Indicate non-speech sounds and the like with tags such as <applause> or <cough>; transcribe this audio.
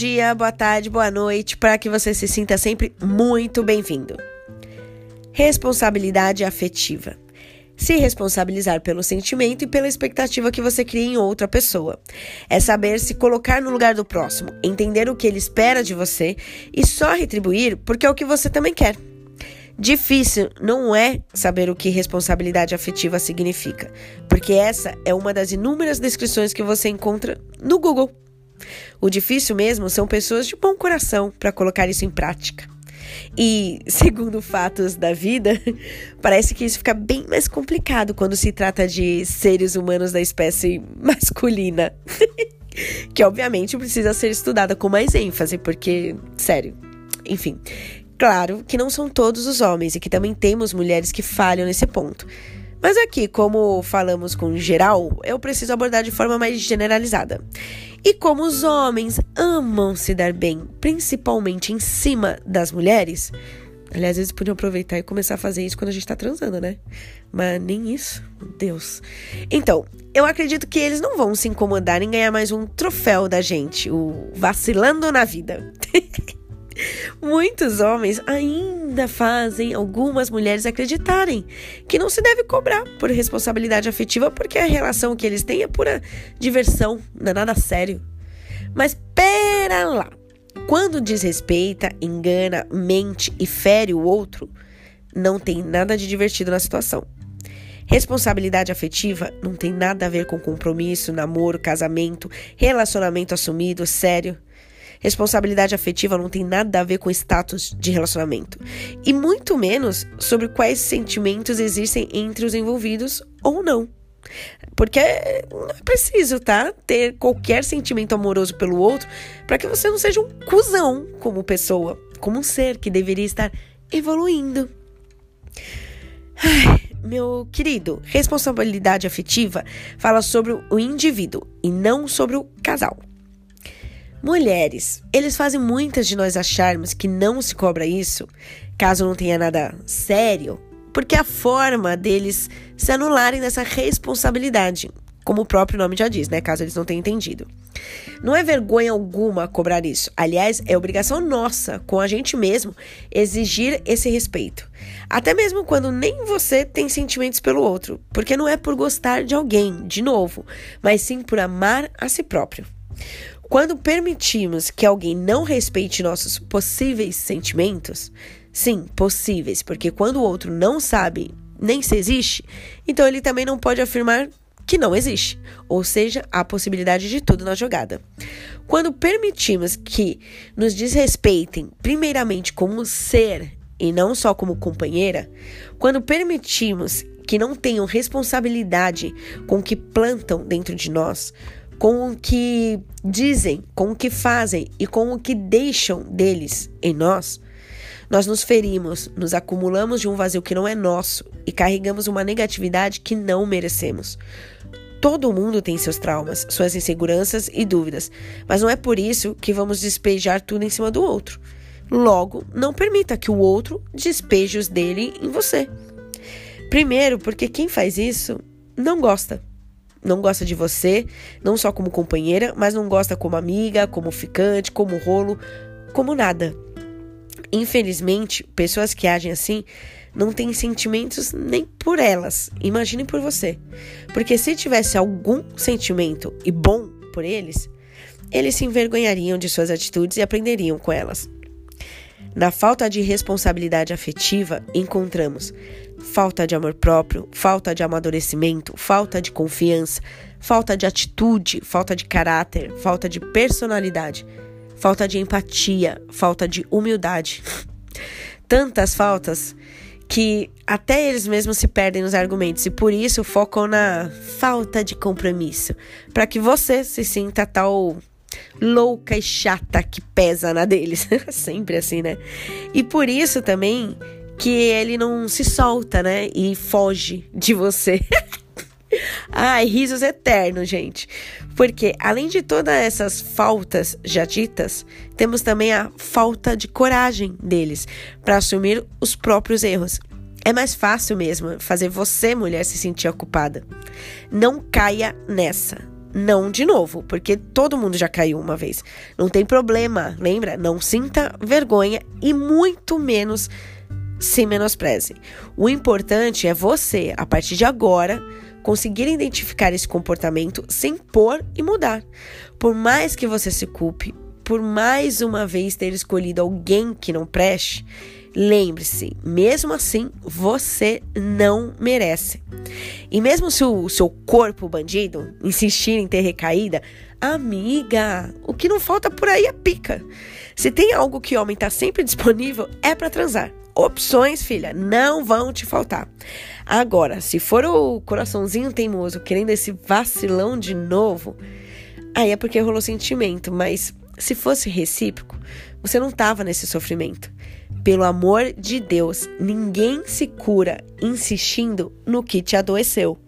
dia, boa tarde, boa noite, para que você se sinta sempre muito bem-vindo. Responsabilidade afetiva. Se responsabilizar pelo sentimento e pela expectativa que você cria em outra pessoa. É saber se colocar no lugar do próximo, entender o que ele espera de você e só retribuir porque é o que você também quer. Difícil não é saber o que responsabilidade afetiva significa, porque essa é uma das inúmeras descrições que você encontra no Google. O difícil mesmo são pessoas de bom coração para colocar isso em prática. E, <laughs> segundo fatos da vida, <laughs> parece que isso fica bem mais complicado quando se trata de seres humanos da espécie <laughs> masculina. que obviamente precisa ser estudada com mais ênfase, porque, sério, enfim. Claro que não são todos os homens e que também temos mulheres que falham nesse ponto. Mas aqui, como falamos com geral, eu preciso abordar de forma mais generalizada. E como os homens amam se dar bem, principalmente em cima das mulheres, aliás, eles podiam aproveitar e começar a fazer isso quando a gente tá transando, né? Mas nem isso, Deus. Então, eu acredito que eles não vão se incomodar em ganhar mais um troféu da gente, o vacilando na vida. <laughs> Muitos homens ainda fazem algumas mulheres acreditarem que não se deve cobrar por responsabilidade afetiva porque a relação que eles têm é pura diversão, não é nada sério. Mas pera lá. Quando desrespeita, engana, mente e fere o outro, não tem nada de divertido na situação. Responsabilidade afetiva não tem nada a ver com compromisso, namoro, casamento, relacionamento assumido, sério. Responsabilidade afetiva não tem nada a ver com status de relacionamento. E muito menos sobre quais sentimentos existem entre os envolvidos ou não. Porque não é preciso, tá? Ter qualquer sentimento amoroso pelo outro para que você não seja um cuzão como pessoa, como um ser que deveria estar evoluindo. Ai, meu querido, responsabilidade afetiva fala sobre o indivíduo e não sobre o casal. Mulheres, eles fazem muitas de nós acharmos que não se cobra isso, caso não tenha nada sério, porque a forma deles se anularem dessa responsabilidade, como o próprio nome já diz, né? Caso eles não tenham entendido. Não é vergonha alguma cobrar isso. Aliás, é obrigação nossa, com a gente mesmo, exigir esse respeito. Até mesmo quando nem você tem sentimentos pelo outro. Porque não é por gostar de alguém, de novo, mas sim por amar a si próprio. Quando permitimos que alguém não respeite nossos possíveis sentimentos, sim, possíveis, porque quando o outro não sabe nem se existe, então ele também não pode afirmar que não existe, ou seja, há possibilidade de tudo na jogada. Quando permitimos que nos desrespeitem, primeiramente como ser e não só como companheira, quando permitimos que não tenham responsabilidade com o que plantam dentro de nós, com o que dizem, com o que fazem e com o que deixam deles em nós, nós nos ferimos, nos acumulamos de um vazio que não é nosso e carregamos uma negatividade que não merecemos. Todo mundo tem seus traumas, suas inseguranças e dúvidas, mas não é por isso que vamos despejar tudo em cima do outro. Logo, não permita que o outro despeje os dele em você. Primeiro, porque quem faz isso não gosta não gosta de você, não só como companheira, mas não gosta como amiga, como ficante, como rolo, como nada. Infelizmente, pessoas que agem assim não têm sentimentos nem por elas. Imaginem por você. Porque se tivesse algum sentimento e bom por eles, eles se envergonhariam de suas atitudes e aprenderiam com elas. Na falta de responsabilidade afetiva, encontramos falta de amor próprio, falta de amadurecimento, falta de confiança, falta de atitude, falta de caráter, falta de personalidade, falta de empatia, falta de humildade. Tantas faltas que até eles mesmos se perdem nos argumentos e por isso focam na falta de compromisso, para que você se sinta tal louca e chata que pesa na deles. <laughs> Sempre assim, né? E por isso também que ele não se solta, né? E foge de você. <laughs> Ai, risos eternos, gente. Porque além de todas essas faltas já ditas, temos também a falta de coragem deles para assumir os próprios erros. É mais fácil mesmo fazer você, mulher, se sentir ocupada. Não caia nessa. Não de novo, porque todo mundo já caiu uma vez. Não tem problema, lembra? Não sinta vergonha e muito menos se menospreze. O importante é você, a partir de agora, conseguir identificar esse comportamento sem pôr e mudar. Por mais que você se culpe, por mais uma vez ter escolhido alguém que não preste, lembre-se, mesmo assim, você não merece. E mesmo se o seu corpo bandido insistir em ter recaída, amiga, o que não falta por aí é pica. Se tem algo que homem tá sempre disponível, é para transar. Opções, filha, não vão te faltar. Agora, se for o coraçãozinho teimoso querendo esse vacilão de novo, aí é porque rolou sentimento, mas se fosse recíproco, você não tava nesse sofrimento. Pelo amor de Deus, ninguém se cura insistindo no que te adoeceu.